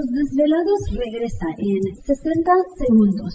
Los Desvelados regresa en 60 segundos.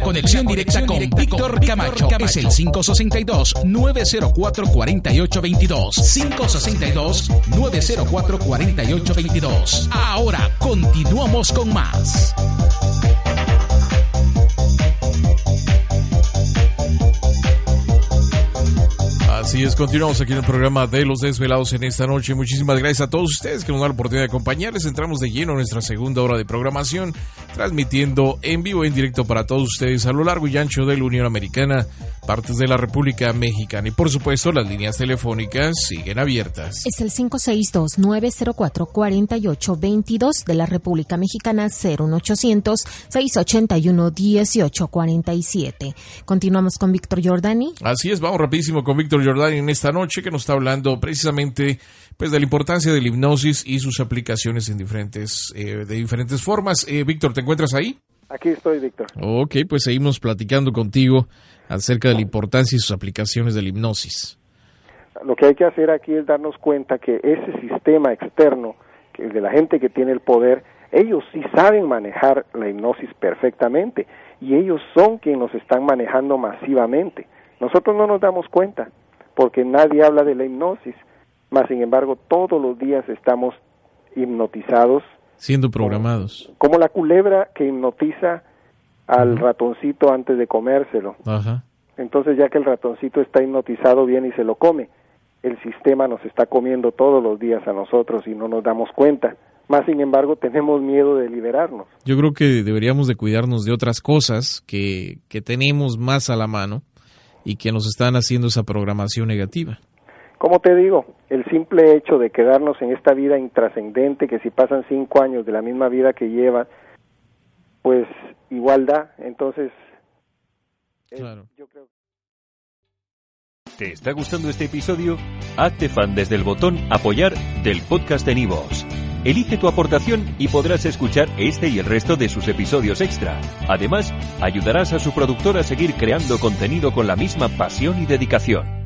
Conexión directa con Víctor Camacho es el 562-904-4822. 562-904-4822. Ahora continuamos con más. Así es, continuamos aquí en el programa de Los Desvelados en esta noche. Muchísimas gracias a todos ustedes que nos dan la oportunidad de acompañarles. Entramos de lleno en nuestra segunda hora de programación, transmitiendo en vivo en directo para todos ustedes a lo largo y ancho de la Unión Americana, partes de la República Mexicana. Y por supuesto, las líneas telefónicas siguen abiertas. Es el 562-904-4822 de la República Mexicana, 01800-681-1847. Continuamos con Víctor Giordani. Así es, vamos rapidísimo con Víctor Giordani en esta noche que nos está hablando precisamente pues de la importancia de la hipnosis y sus aplicaciones en diferentes eh, de diferentes formas. Eh, Víctor, ¿te encuentras ahí? Aquí estoy, Víctor. Ok, pues seguimos platicando contigo acerca de la importancia y sus aplicaciones de la hipnosis. Lo que hay que hacer aquí es darnos cuenta que ese sistema externo, que de la gente que tiene el poder, ellos sí saben manejar la hipnosis perfectamente y ellos son quienes nos están manejando masivamente. Nosotros no nos damos cuenta porque nadie habla de la hipnosis, más sin embargo todos los días estamos hipnotizados. Siendo programados. Como, como la culebra que hipnotiza al ratoncito antes de comérselo. Ajá. Entonces ya que el ratoncito está hipnotizado viene y se lo come. El sistema nos está comiendo todos los días a nosotros y no nos damos cuenta. Más sin embargo tenemos miedo de liberarnos. Yo creo que deberíamos de cuidarnos de otras cosas que, que tenemos más a la mano y que nos están haciendo esa programación negativa. Como te digo, el simple hecho de quedarnos en esta vida intrascendente, que si pasan cinco años de la misma vida que lleva, pues igual da. Entonces, eh, Claro. yo creo ¿Te está gustando este episodio? Hazte fan desde el botón Apoyar del podcast de Nivos. Elige tu aportación y podrás escuchar este y el resto de sus episodios extra. Además, ayudarás a su productor a seguir creando contenido con la misma pasión y dedicación.